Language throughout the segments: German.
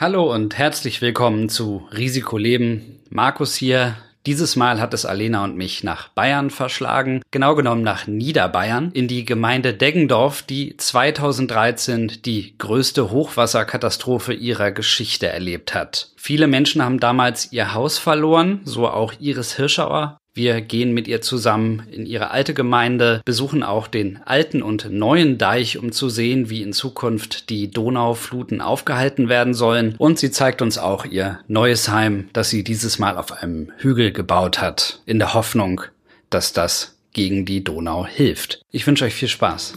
Hallo und herzlich willkommen zu Risiko Leben. Markus hier. Dieses Mal hat es Alena und mich nach Bayern verschlagen, genau genommen nach Niederbayern, in die Gemeinde Deggendorf, die 2013 die größte Hochwasserkatastrophe ihrer Geschichte erlebt hat. Viele Menschen haben damals ihr Haus verloren, so auch Iris Hirschauer. Wir gehen mit ihr zusammen in ihre alte Gemeinde, besuchen auch den alten und neuen Deich, um zu sehen, wie in Zukunft die Donaufluten aufgehalten werden sollen. Und sie zeigt uns auch ihr neues Heim, das sie dieses Mal auf einem Hügel gebaut hat, in der Hoffnung, dass das gegen die Donau hilft. Ich wünsche euch viel Spaß.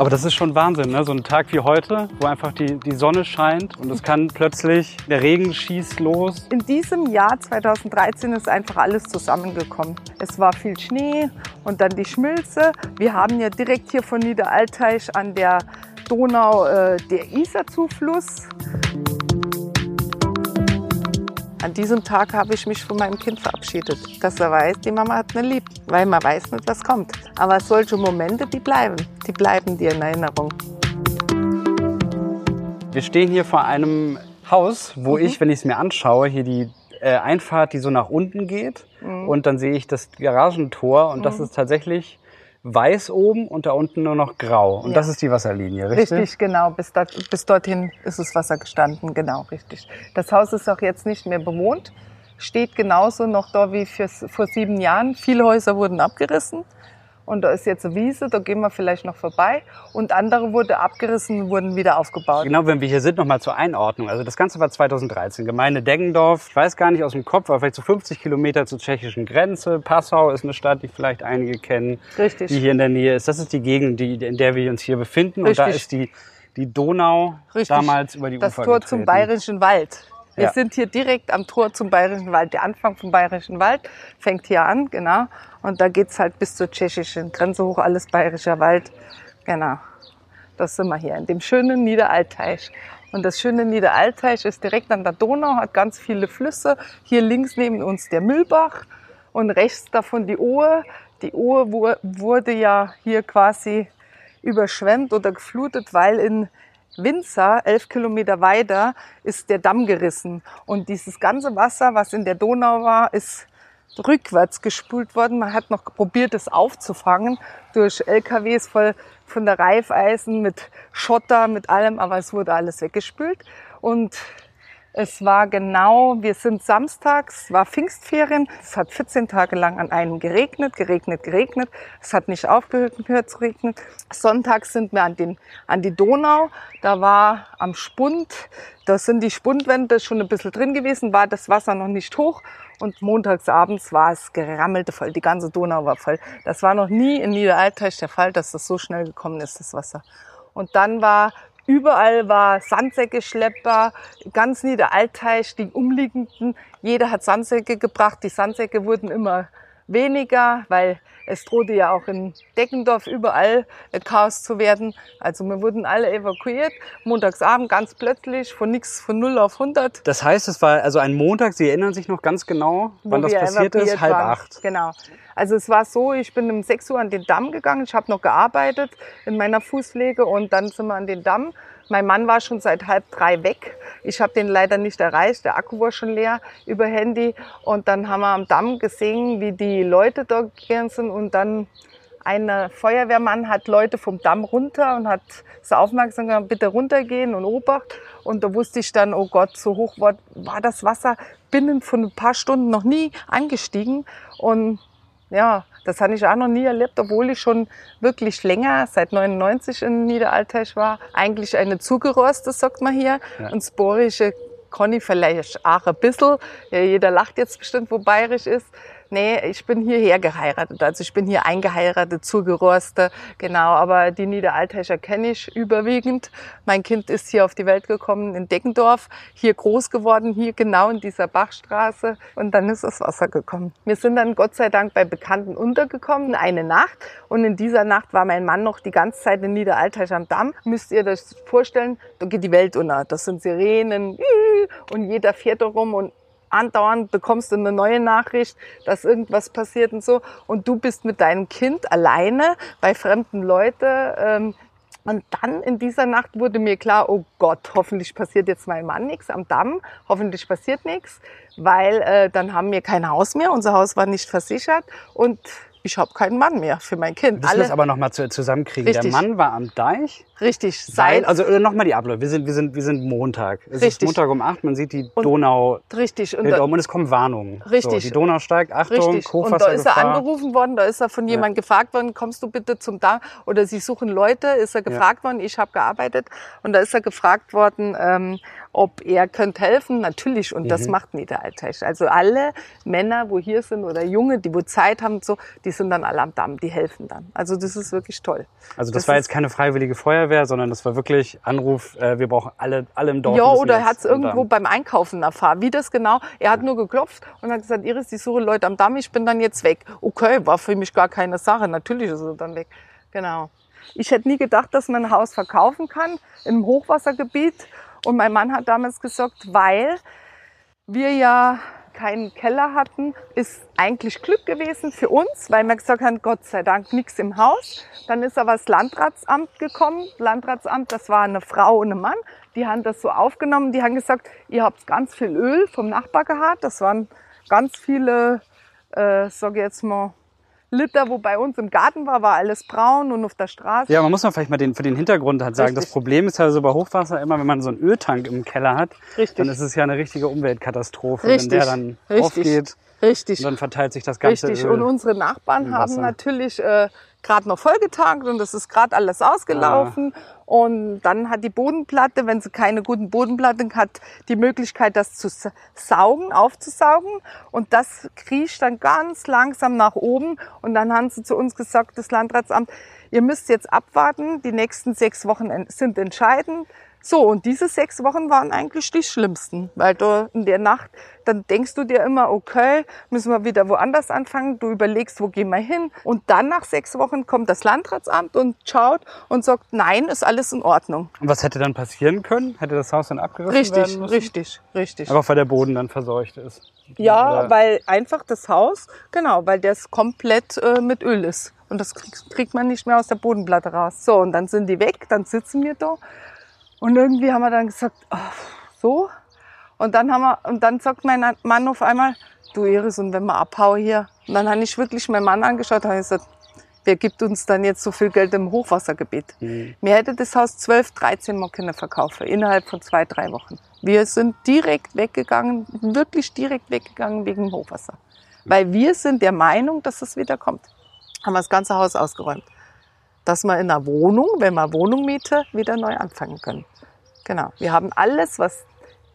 Aber das ist schon Wahnsinn, ne? so ein Tag wie heute, wo einfach die, die Sonne scheint und es kann plötzlich, der Regen schießt los. In diesem Jahr 2013 ist einfach alles zusammengekommen. Es war viel Schnee und dann die Schmilze. Wir haben ja direkt hier von Niederalteich an der Donau äh, der Isar-Zufluss. An diesem Tag habe ich mich von meinem Kind verabschiedet, dass er weiß, die Mama hat mir lieb, weil man weiß nicht, was kommt. Aber solche Momente, die bleiben, die bleiben dir in Erinnerung. Wir stehen hier vor einem Haus, wo mhm. ich, wenn ich es mir anschaue, hier die äh, Einfahrt, die so nach unten geht mhm. und dann sehe ich das Garagentor und mhm. das ist tatsächlich weiß oben und da unten nur noch grau. Und ja. das ist die Wasserlinie, richtig? Richtig, genau. Bis, dort, bis dorthin ist das Wasser gestanden, genau, richtig. Das Haus ist auch jetzt nicht mehr bewohnt, steht genauso noch da wie für, vor sieben Jahren. Viele Häuser wurden abgerissen und da ist jetzt eine Wiese, da gehen wir vielleicht noch vorbei. Und andere wurden abgerissen und wurden wieder aufgebaut. Genau, wenn wir hier sind, nochmal zur Einordnung. Also das Ganze war 2013. Gemeinde Deggendorf, ich weiß gar nicht aus dem Kopf, aber vielleicht so 50 Kilometer zur tschechischen Grenze. Passau ist eine Stadt, die vielleicht einige kennen, Richtig. die hier in der Nähe ist. Das ist die Gegend, die, in der wir uns hier befinden. Richtig. Und da ist die, die Donau Richtig. damals über die das Ufer Tor getreten. zum Bayerischen Wald. Wir Ja. sind hier direkt am Tor zum Bayerischen Wald. Der Anfang vom Bayerischen Wald fängt hier an, genau. Und da geht's halt bis zur tschechischen Grenze hoch, alles Bayerischer Wald. Genau. Das sind wir hier, in dem schönen Niederalteich. Und das schöne Niederalteich ist direkt an der Donau, hat ganz viele Flüsse. Hier links neben uns der Mühlbach und rechts davon die Ohe. Die Ohe wu- wurde ja hier quasi überschwemmt oder geflutet, weil in Winzer, elf Kilometer weiter, ist der Damm gerissen. Und dieses ganze Wasser, was in der Donau war, ist rückwärts gespült worden. Man hat noch probiert, es aufzufangen durch LKWs voll von der Reifeisen mit Schotter, mit allem, aber es wurde alles weggespült. Und es war genau, wir sind samstags, war Pfingstferien. Es hat 14 Tage lang an einem geregnet, geregnet, geregnet. Es hat nicht aufgehört zu regnen. Sonntags sind wir an, den, an die Donau. Da war am Spund, da sind die Spundwände schon ein bisschen drin gewesen, war das Wasser noch nicht hoch. Und montags abends war es gerammelte voll. Die ganze Donau war voll. Das war noch nie in Niederalteich der Fall, dass das so schnell gekommen ist, das Wasser. Und dann war Überall war Sandsäcke schleppbar, ganz Niederalteich, die umliegenden. Jeder hat Sandsäcke gebracht. Die Sandsäcke wurden immer weniger, weil es drohte ja auch in Deckendorf überall äh, Chaos zu werden. Also wir wurden alle evakuiert. Montagsabend ganz plötzlich von nix von 0 auf 100. Das heißt, es war also ein Montag, Sie erinnern sich noch ganz genau, wann das passiert ist, halb waren. acht. Genau. Also es war so, ich bin um 6 Uhr an den Damm gegangen, ich habe noch gearbeitet in meiner Fußpflege und dann sind wir an den Damm. Mein Mann war schon seit halb drei weg. Ich habe den leider nicht erreicht, der Akku war schon leer über Handy. Und dann haben wir am Damm gesehen, wie die Leute da gegangen sind und dann ein Feuerwehrmann hat Leute vom Damm runter und hat so aufmerksam gemacht, bitte runtergehen und Obacht. Und da wusste ich dann, oh Gott, so hoch war, war das Wasser binnen von ein paar Stunden noch nie angestiegen. Und ja, das habe ich auch noch nie erlebt, obwohl ich schon wirklich länger, seit 99 in Niederalteich war. Eigentlich eine Zugeroste, sagt man hier. Ja. Und sporische ich vielleicht auch ein bisschen. Ja, jeder lacht jetzt bestimmt, wo bayerisch ist. Nee, ich bin hierher geheiratet. Also ich bin hier eingeheiratet, Zugeroste, genau. Aber die Niederalteicher kenne ich überwiegend. Mein Kind ist hier auf die Welt gekommen in Deckendorf, hier groß geworden, hier genau in dieser Bachstraße. Und dann ist das Wasser gekommen. Wir sind dann Gott sei Dank bei Bekannten untergekommen, eine Nacht. Und in dieser Nacht war mein Mann noch die ganze Zeit in Niederalteich am Damm. Müsst ihr das vorstellen, da geht die Welt unter. Das sind Sirenen und jeder fährt da rum und andauernd bekommst du eine neue Nachricht, dass irgendwas passiert und so. Und du bist mit deinem Kind alleine bei fremden Leuten ähm, Und dann in dieser Nacht wurde mir klar, oh Gott, hoffentlich passiert jetzt meinem Mann nichts am Damm, hoffentlich passiert nichts, weil äh, dann haben wir kein Haus mehr, unser Haus war nicht versichert und ich habe keinen Mann mehr für mein Kind. Das muss aber nochmal zusammenkriegen. Richtig. Der Mann war am Deich. Richtig, Weil, seit also nochmal die Abläufe. Wir sind, wir sind, wir sind Montag. Es ist Richtig. Montag um acht. Man sieht die Und- Donau richtig und da- um und es kommen Warnungen. Richtig. So, die Donau steigt. Achtung, Richtig. Und da ist er angerufen worden, da ist er von jemandem gefragt worden, kommst du bitte zum Damm? Oder sie suchen Leute, ist er gefragt worden, ich habe gearbeitet. Und da ist er gefragt worden, ähm, ob er könnte helfen. Natürlich, und Mhm. das macht Niederalteich. Also alle Männer, wo hier sind oder Junge, die wo Zeit haben, und so, die sind dann alle am Damm, die helfen dann. Also das ist wirklich toll. Also das, Das war jetzt keine freiwillige Feuerwehr, sondern das war wirklich Anruf, äh, wir brauchen alle, alle im Dorf. Ja, oder er hat es irgendwo beim Einkaufen erfahren. Wie das genau? Er hat nur geklopft und hat gesagt, Iris, ich suche Leute am Damm, ich bin dann jetzt weg. Okay, war für mich gar keine Sache. Natürlich ist er dann weg. Genau. Ich hätte nie gedacht, dass man ein Haus verkaufen kann im Hochwassergebiet. Und mein Mann hat damals gesagt, weil wir ja keinen Keller hatten, ist eigentlich Glück gewesen für uns, weil wir gesagt haben, Gott sei Dank nichts im Haus. Dann ist aber das Landratsamt gekommen. Landratsamt, das war eine Frau und ein Mann. Die haben das so aufgenommen. Die haben gesagt, ihr habt ganz viel Öl vom Nachbar gehabt. Das waren ganz viele, äh, sag ich jetzt mal, Liter, wo bei uns im Garten war, war alles braun und auf der Straße. Ja, man muss mal vielleicht mal den, für den Hintergrund halt sagen, Richtig. das Problem ist ja so bei Hochwasser immer, wenn man so einen Öltank im Keller hat, Richtig. dann ist es ja eine richtige Umweltkatastrophe, Richtig. wenn der dann Richtig. aufgeht Richtig. und dann verteilt sich das ganze Richtig. Öl. Und unsere Nachbarn haben natürlich äh, gerade noch vollgetankt und das ist gerade alles ausgelaufen. Ah. Und dann hat die Bodenplatte, wenn sie keine guten Bodenplatten hat, die Möglichkeit, das zu sa- saugen, aufzusaugen. Und das kriecht dann ganz langsam nach oben. Und dann haben sie zu uns gesagt, das Landratsamt, ihr müsst jetzt abwarten. Die nächsten sechs Wochen en- sind entscheidend. So, und diese sechs Wochen waren eigentlich die schlimmsten, weil du in der Nacht, dann denkst du dir immer, okay, müssen wir wieder woanders anfangen, du überlegst, wo gehen wir hin. Und dann nach sechs Wochen kommt das Landratsamt und schaut und sagt, nein, ist alles in Ordnung. Und was hätte dann passieren können? Hätte das Haus dann abgerissen Richtig, werden müssen? richtig, richtig. Einfach weil der Boden dann verseucht ist. Ja, Oder- weil einfach das Haus, genau, weil das komplett äh, mit Öl ist. Und das kriegt man nicht mehr aus der Bodenplatte raus. So, und dann sind die weg, dann sitzen wir da. Und irgendwie haben wir dann gesagt, ach, so. Und dann haben wir, und dann sagt mein Mann auf einmal, du Iris, und wenn wir abhauen hier. Und dann habe ich wirklich meinen Mann angeschaut und habe gesagt, wer gibt uns dann jetzt so viel Geld im Hochwassergebiet? Hm. Mir hätte das Haus 12, 13 Mal können verkaufen, innerhalb von zwei, drei Wochen. Wir sind direkt weggegangen, wirklich direkt weggegangen wegen dem Hochwasser. Weil wir sind der Meinung, dass es wieder kommt. Haben wir das ganze Haus ausgeräumt. Dass wir in einer Wohnung, wenn wir Wohnung miete, wieder neu anfangen können. Genau. Wir haben alles, was,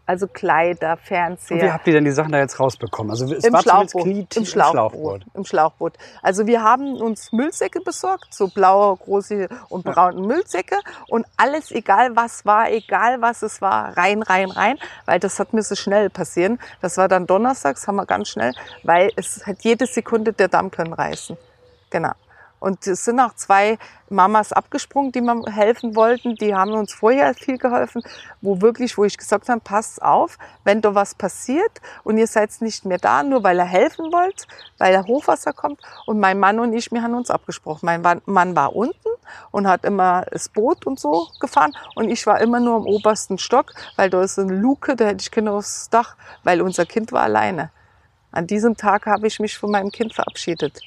also Kleider, Und wie Fernseher, habt ihr denn die Sachen da jetzt rausbekommen? Also es im war Schlauchboot, knietief im Schlauchboot, im Schlauchboot. Also wir haben uns Müllsäcke besorgt, so blaue, große und braune Müllsäcke und alles, egal was war, egal was es war, rein, rein, rein, weil das hat müsse schnell passieren. Das war dann donnerstags, haben wir ganz schnell, weil es hat jede Sekunde der Damm können reißen. Genau. Und es sind auch zwei Mamas abgesprungen, die mir helfen wollten. Die haben uns vorher viel geholfen, wo wirklich, wo ich gesagt habe, passt auf, wenn da was passiert und ihr seid nicht mehr da, nur weil ihr helfen wollt, weil der Hochwasser kommt. Und mein Mann und ich, wir haben uns abgesprochen. Mein Mann war unten und hat immer das Boot und so gefahren und ich war immer nur im obersten Stock, weil da ist eine Luke, da hätte ich Kinder aufs Dach, weil unser Kind war alleine. An diesem Tag habe ich mich von meinem Kind verabschiedet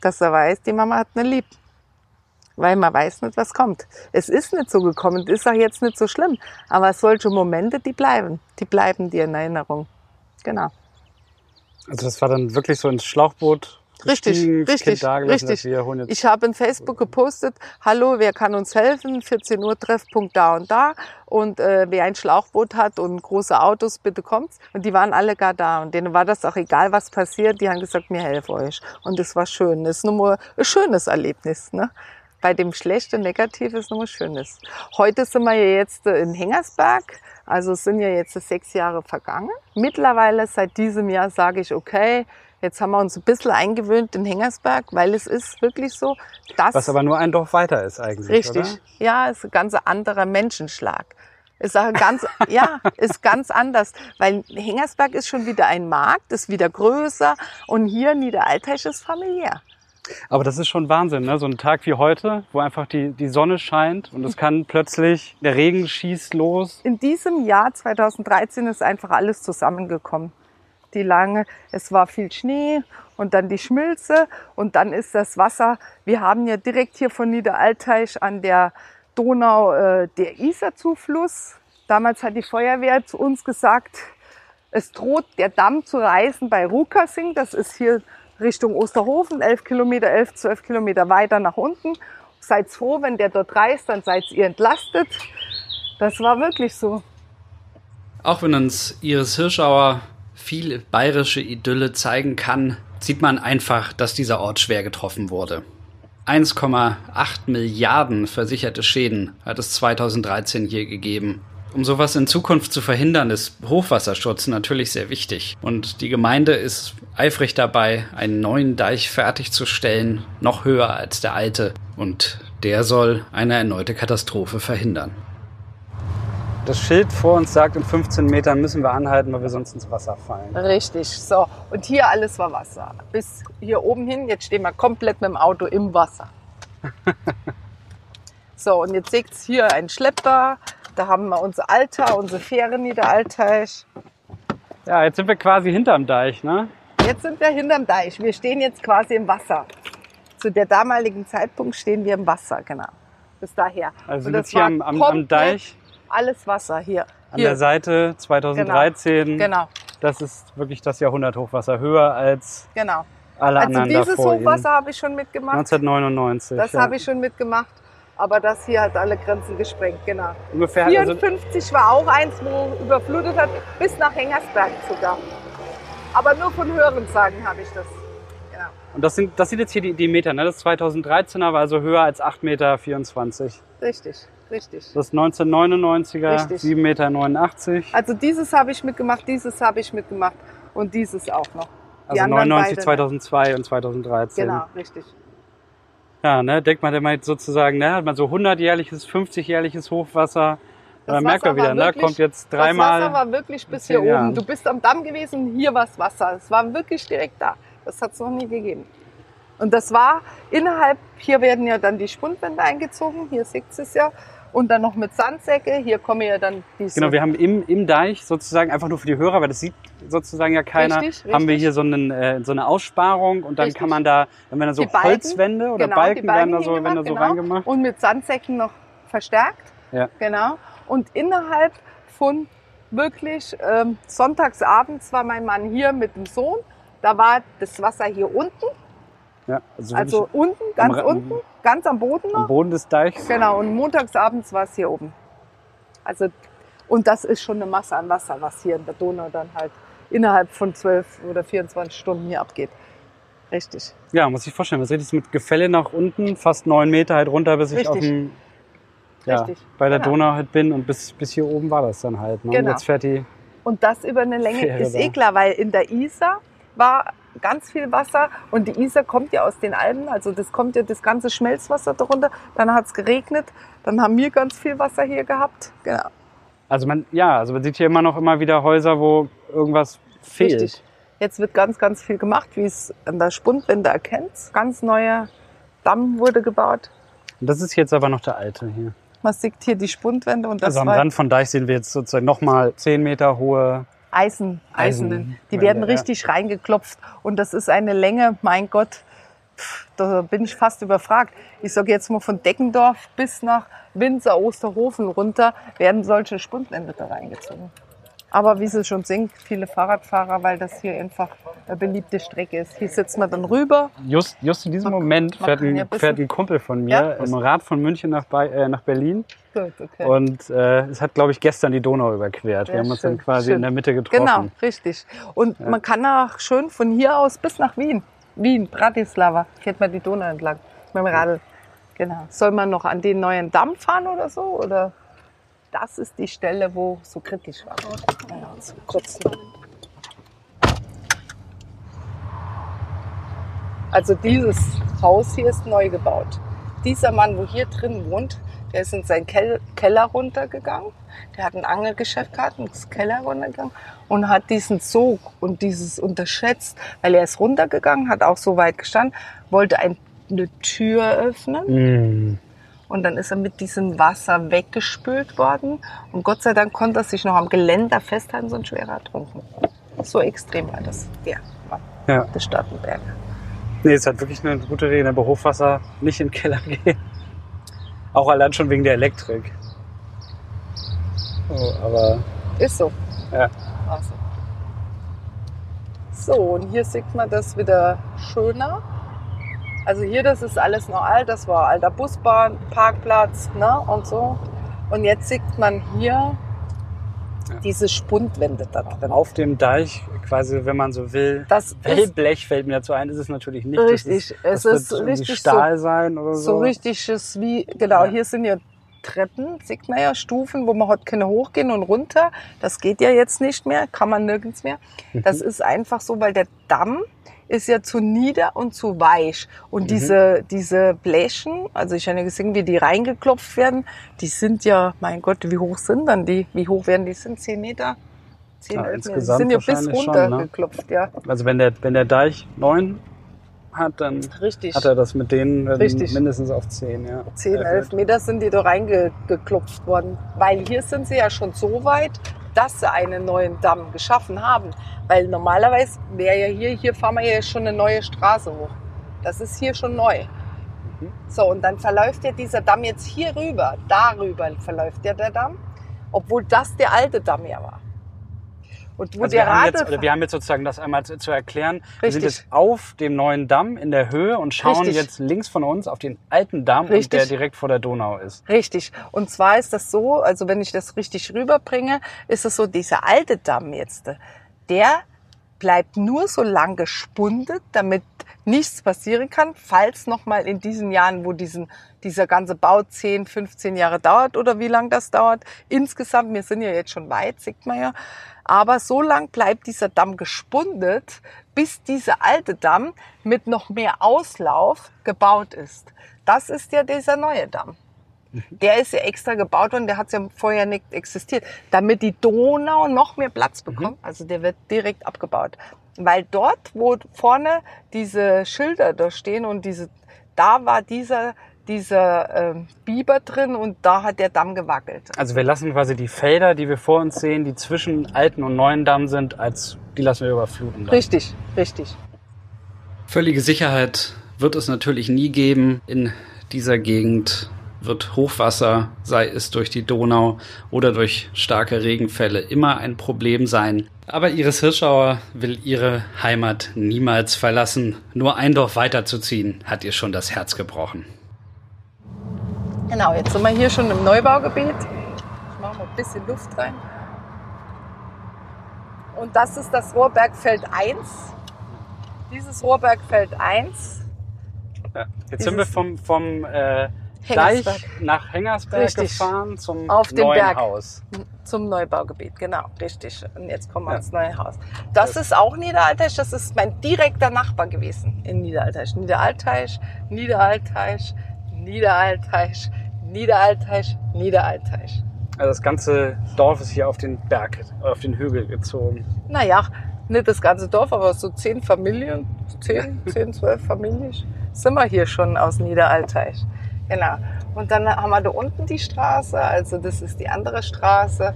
dass er weiß, die Mama hat eine lieb. Weil man weiß nicht, was kommt. Es ist nicht so gekommen, ist auch jetzt nicht so schlimm. Aber solche Momente, die bleiben. Die bleiben dir in Erinnerung. Genau. Also das war dann wirklich so ins Schlauchboot. Richtig, richtig, richtig. Ich habe in Facebook gepostet, hallo, wer kann uns helfen? 14 Uhr Treffpunkt da und da. Und äh, wer ein Schlauchboot hat und große Autos, bitte kommt's. Und die waren alle gar da. Und denen war das auch egal, was passiert. Die haben gesagt, wir helfen euch. Und das war schön. Das ist nur mal ein schönes Erlebnis. Ne? Bei dem schlechten Negativ ist nur ein schönes. Heute sind wir ja jetzt äh, in Hengersberg. Also sind ja jetzt sechs Jahre vergangen. Mittlerweile seit diesem Jahr sage ich, okay, jetzt haben wir uns ein bisschen eingewöhnt in Hengersberg, weil es ist wirklich so, dass was aber nur ein Dorf weiter ist eigentlich, richtig, oder? ja, ist ein ganz anderer Menschenschlag. Ist auch ganz, ja, ist ganz anders, weil Hengersberg ist schon wieder ein Markt, ist wieder größer und hier Niederalteich ist familiär. Aber das ist schon Wahnsinn, ne? So ein Tag wie heute, wo einfach die, die Sonne scheint und es kann plötzlich, der Regen schießt los. In diesem Jahr 2013 ist einfach alles zusammengekommen. Die lange, es war viel Schnee und dann die Schmilze und dann ist das Wasser. Wir haben ja direkt hier von Niederalteich an der Donau äh, der Isar-Zufluss. Damals hat die Feuerwehr zu uns gesagt, es droht der Damm zu reißen bei Rukasing. Das ist hier Richtung Osterhofen, 11 Kilometer, 11, 12 Kilometer weiter nach unten. Seid froh, wenn der dort reißt, dann seid ihr entlastet. Das war wirklich so. Auch wenn uns Iris Hirschauer viel bayerische Idylle zeigen kann, sieht man einfach, dass dieser Ort schwer getroffen wurde. 1,8 Milliarden versicherte Schäden hat es 2013 hier gegeben. Um sowas in Zukunft zu verhindern, ist Hochwasserschutz natürlich sehr wichtig. Und die Gemeinde ist eifrig dabei, einen neuen Deich fertigzustellen, noch höher als der alte. Und der soll eine erneute Katastrophe verhindern. Das Schild vor uns sagt, in 15 Metern müssen wir anhalten, weil wir sonst ins Wasser fallen. Richtig, so. Und hier alles war Wasser. Bis hier oben hin, jetzt stehen wir komplett mit dem Auto im Wasser. so, und jetzt seht ihr hier ein Schlepper. Da haben wir unser Alter, unsere Fähre Niederalteich. Ja, jetzt sind wir quasi hinterm Deich, ne? Jetzt sind wir hinterm Deich. Wir stehen jetzt quasi im Wasser. Zu der damaligen Zeitpunkt stehen wir im Wasser, genau. Bis daher. Also Und jetzt hier am, am, am Deich, Alles Wasser hier. an hier. der Seite 2013. Genau, Das ist wirklich das Jahrhunderthochwasser, höher als genau. alle Also anderen dieses davor. Hochwasser habe ich schon mitgemacht. 1999. Das ja. habe ich schon mitgemacht. Aber das hier hat alle Grenzen gesprengt, genau. Ungefähr, also, 54 war auch eins, wo überflutet hat, bis nach Hengersberg sogar. Aber nur von Hörensagen habe ich das. Genau. und das sind, das sind jetzt hier die, die Meter, ne? Das 2013er war also höher als 8,24 Meter. Richtig, richtig. Das 1999er, Richtig. 7,89 Meter. Also dieses habe ich mitgemacht, dieses habe ich mitgemacht und dieses auch noch. Die Also anderen 99, beide 2002 und 2013. Genau, richtig. Ja, ne, denkt man immer sozusagen, ne, hat man so 100-jährliches, 50-jährliches Hochwasser. Das dann merkt man wieder, ne, wirklich- kommt jetzt Das Wasser dreimal. war wirklich bis hier Jahren. oben. Du bist am Damm gewesen, hier war das Wasser. Es war wirklich direkt da. Das hat es noch nie gegeben. Und das war innerhalb, hier werden ja dann die Spundwände eingezogen, hier seht ihr es ja. Und dann noch mit Sandsäcke, hier kommen ja dann diese... Genau, wir haben im, im Deich sozusagen einfach nur für die Hörer, weil das sieht sozusagen ja keiner, Richtig, haben wir richtig. hier so, einen, äh, so eine Aussparung und dann Richtig. kann man da, wenn man da so Balken, Holzwände oder genau, Balken, werden da so, werden da so genau. reingemacht. Und mit Sandsäcken noch verstärkt. Ja. Genau. Und innerhalb von wirklich ähm, sonntagsabends war mein Mann hier mit dem Sohn. Da war das Wasser hier unten, Ja, also, also unten, ganz Ra- unten, ganz am Boden am noch. Boden des Deichs. Genau. Und montagsabends war es hier oben. Also und das ist schon eine Masse an Wasser, was hier in der Donau dann halt innerhalb von 12 oder 24 Stunden hier abgeht. Richtig. Ja, muss ich vorstellen. Was richtig mit Gefälle nach unten, fast neun Meter halt runter, bis ich Richtig. auf dem, ja, Richtig. bei der Genau. Donau halt bin und bis, bis hier oben war das dann halt. Ne? Genau. Und jetzt fährt die, Und das über eine Länge Fähre ist eh klar, weil in der Isar war ganz viel Wasser und die Isar kommt ja aus den Alpen, also das kommt ja das ganze Schmelzwasser darunter. Dann hat es geregnet, dann haben wir ganz viel Wasser hier gehabt. Genau. also man, ja, also man sieht hier immer noch immer wieder Häuser, wo irgendwas fehlt. Richtig. Jetzt wird ganz, ganz viel gemacht, wie es an der Spundwände erkennt. Ganz neuer Damm wurde gebaut. Und das ist jetzt aber noch der alte hier. Man sieht hier die Spundwände und das Also am Rand von Deich sehen wir jetzt sozusagen nochmal zehn Meter hohe. Eisen, Eisenen. Eisen- Die werden richtig reingeklopft. Und das ist eine Länge, mein Gott, pff, da bin ich fast überfragt. Ich sage jetzt mal von Deckendorf bis nach Winzer, Osterhofen runter werden solche Spundwände da reingezogen. Aber wie Sie schon sehen, viele Fahrradfahrer, weil das hier einfach eine beliebte Strecke ist. Hier sitzt man dann rüber. Just, just in diesem Man- Moment man fährt ja ein, bisschen- fährt ein Kumpel von mir Ja. im Rad von München nach, äh, nach Berlin Gut, okay. und äh, es hat, glaube ich, gestern die Donau überquert. Ja, wir haben uns schön, dann quasi schön. in der Mitte getroffen. Genau, richtig. Und man kann auch schön von hier aus bis nach Wien. Wien, Bratislava, fährt man die Donau entlang mit dem Radl. Genau. Soll man noch an den neuen Damm fahren oder so? Oder das ist die Stelle, wo so kritisch war. Ja. Also dieses Haus hier ist neu gebaut. Dieser Mann, wo hier drin wohnt, Der ist in seinen Kel Keller runtergegangen. Der hat ein Angelgeschäft gehabt ist Keller runtergegangen und hat diesen Sog und dieses unterschätzt, weil er ist runtergegangen, hat auch so weit gestanden, wollte ein, eine Tür öffnen Mm. Und dann ist er mit diesem Wasser weggespült worden und Gott sei Dank konnte er sich noch am Geländer festhalten, sonst wäre er ertrunken. So extrem war das, der Mann Ja. des Startenberger. Nee, es hat wirklich eine gute Regel. Bei Hochwasser nicht in den Keller gehen. Auch allein schon wegen der Elektrik. Oh, aber Ist so. ja. Also. So, und hier sieht man das wieder schöner. Also hier, das ist alles noch alt, das war alter Busbahn, Parkplatz ne, und so. Und jetzt sieht man hier Ja. diese Spundwände da drin. auf dem Deich, quasi, wenn man so will. Das ist Wellblech fällt mir dazu ein, ist es natürlich nicht. Richtig, das ist, es das ist wird irgendwie richtig Stahl sein oder so. so richtiges wie, genau, Ja. hier sind ja Treppen, sieht man ja, Stufen, wo man heute keine hochgehen und runter. Das geht ja jetzt nicht mehr, kann man nirgends mehr. Mhm. Das ist einfach so, weil der Damm ist ja zu nieder und zu weich. Und Mhm. diese, diese Blechen, also ich habe ja gesehen, wie die reingeklopft werden, die sind ja, mein Gott, wie hoch sind dann die? Wie hoch werden die? Sind 10 Meter? 10, Ja, 11 Meter. Die insgesamt sind ja bis wahrscheinlich schon, runter ne? geklopft, ja. Also wenn der, wenn der Deich neun hat, dann Richtig. hat er das mit denen Richtig. mindestens auf zehn. Ja. 10, 11 Meter sind die da reingeklopft worden. Weil hier sind sie ja schon so weit, dass sie einen neuen Damm geschaffen haben. Weil normalerweise wäre ja hier, hier fahren wir ja schon eine neue Straße hoch. Das ist hier schon neu. Mhm. So, und dann verläuft ja dieser Damm jetzt hier rüber. Darüber verläuft ja der Damm. Obwohl das der alte Damm ja war. Und wo Also der wir, haben jetzt, oder wir haben jetzt sozusagen das einmal zu, zu erklären. Wir sind Richtig. jetzt auf dem neuen Damm in der Höhe und schauen Richtig. jetzt links von uns auf den alten Damm, und Richtig. der direkt vor der Donau ist. Richtig. Und zwar ist das so, also wenn ich das richtig rüberbringe, ist es so, dieser alte Damm jetzt, der bleibt nur so lang gespundet, damit nichts passieren kann, falls nochmal in diesen Jahren, wo diesen, dieser ganze Bau 10, 15 Jahre dauert oder wie lang das dauert, insgesamt, wir sind ja jetzt schon weit, sieht man ja, aber so lang bleibt dieser Damm gespundet, bis dieser alte Damm mit noch mehr Auslauf gebaut ist. Das ist ja dieser neue Damm. Der ist ja extra gebaut worden, der hat ja vorher nicht existiert, damit die Donau noch mehr Platz bekommt. Also der wird direkt abgebaut. Weil dort, wo vorne diese Schilder da stehen und diese, da war dieser, dieser ähm, Biber drin und da hat der Damm gewackelt. Also wir lassen quasi die Felder, die wir vor uns sehen, die zwischen alten und neuen Damm sind, als die lassen wir überfluten. Dann. Richtig, richtig. Völlige Sicherheit wird es natürlich nie geben. In dieser Gegend wird Hochwasser, sei es durch die Donau oder durch starke Regenfälle, immer ein Problem sein. Aber Iris Hirschauer will ihre Heimat niemals verlassen. Nur ein Dorf weiterzuziehen, hat ihr schon das Herz gebrochen. Genau, jetzt sind wir hier schon im Neubaugebiet. Ich mache mal ein bisschen Luft rein. Und das ist das Rohrbergfeld 1. Dieses Rohrbergfeld 1. Ja. Jetzt sind wir vom, vom äh. Deich nach Hengersberg Richtig. gefahren zum Auf den neuen Berg. Haus. Zum Neubaugebiet, genau, richtig. Und jetzt kommen wir Ja. ins neue Haus. Das ist auch Niederalteich, das ist mein direkter Nachbar gewesen in Niederalteich. Niederalteich, Niederalteich, Niederalteich, Niederalteich, Niederalteich. Also das ganze Dorf ist hier auf den Berg, auf den Hügel gezogen. Naja, nicht das ganze Dorf, aber so zehn Familien, zehn, zehn, zwölf Familien sind wir hier schon aus Niederalteich. Genau. Und dann haben wir da unten die Straße, also das ist die andere Straße.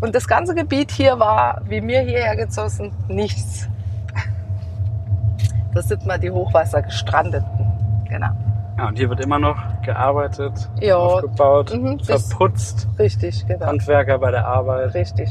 Und das ganze Gebiet hier war, wie mir hierher gezogen sind, nichts. Das sind mal die Hochwassergestrandeten. Genau. Ja, und hier wird immer noch gearbeitet, Ja, aufgebaut, mhm, verputzt, richtig, genau. Handwerker bei der Arbeit. Richtig.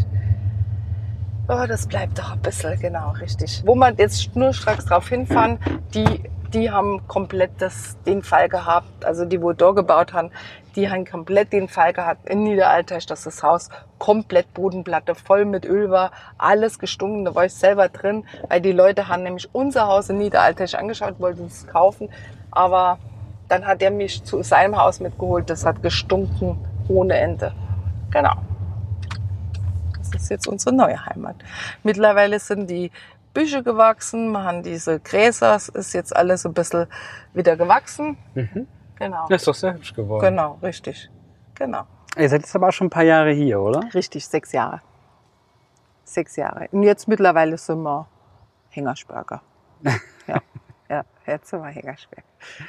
Oh, das bleibt doch ein bisschen, genau, richtig. Wo man jetzt schnurstracks drauf hinfahren, die, die haben komplett das, den Fall gehabt, also die, wo da gebaut haben, die haben komplett den Fall gehabt in Niederalteich, dass das Haus komplett Bodenplatte voll mit Öl war, alles gestunken, da war ich selber drin, weil die Leute haben nämlich unser Haus in Niederalteich angeschaut, wollten es kaufen, aber dann hat er mich zu seinem Haus mitgeholt, das hat gestunken ohne Ende. Genau. Das ist jetzt unsere neue Heimat. Mittlerweile sind die Büsche gewachsen, man hat diese Gräser, es ist jetzt alles ein bisschen wieder gewachsen. Mhm. Genau. Das ist doch sehr hübsch geworden. Genau, richtig. Genau. Ihr seid jetzt aber auch schon ein paar Jahre hier, oder? Richtig, sechs Jahre. Sechs Jahre. Und jetzt mittlerweile sind wir Hängersberger. Ja, ja jetzt sind wir Hängersberg.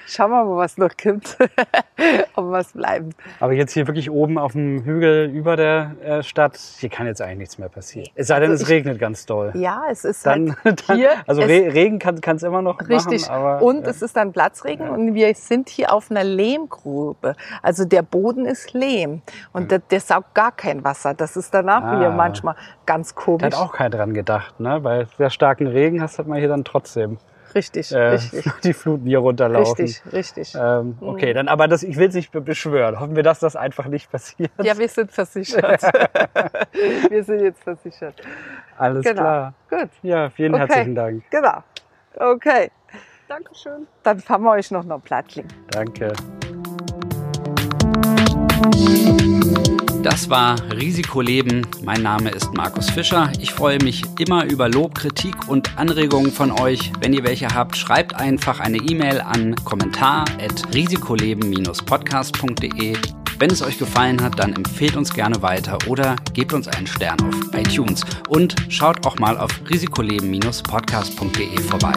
Schauen wir mal, was noch kommt. Ob was bleiben. Aber jetzt hier wirklich oben auf dem Hügel über der äh, Stadt, hier kann jetzt eigentlich nichts mehr passieren. Es sei denn, Also es ich- regnet ganz doll. Ja, es ist Dann, halt dann hier. also Regen kann es immer noch Richtig. machen, aber und ja. es ist dann Platzregen und wir sind hier auf einer Lehmgrube. Also der Boden ist Lehm und der, der saugt gar kein Wasser. Das ist danach Ah. hier manchmal ganz da komisch. hat auch keiner dran gedacht, ne? Bei sehr starken Regen hast hat man hier dann trotzdem richtig, äh, richtig, die Fluten hier runterlaufen. richtig, richtig. Ähm, okay, dann aber das, ich will es nicht be- beschwören. Hoffen wir, dass das einfach nicht passiert. Ja, wir sind versichert. wir sind jetzt versichert. Alles Genau. klar. Gut, Ja, vielen Okay. herzlichen Dank. genau. Okay, Dankeschön. dann fahren wir euch noch noch Plattling. Danke. Das war Risikoleben. Mein Name ist Markus Fischer. Ich freue mich immer über Lob, Kritik und Anregungen von euch. Wenn ihr welche habt, schreibt einfach eine E-Mail an kommentar@risikoleben-podcast.de. Wenn es euch gefallen hat, dann empfehlt uns gerne weiter oder gebt uns einen Stern auf iTunes und schaut auch mal auf risikoleben-podcast.de vorbei.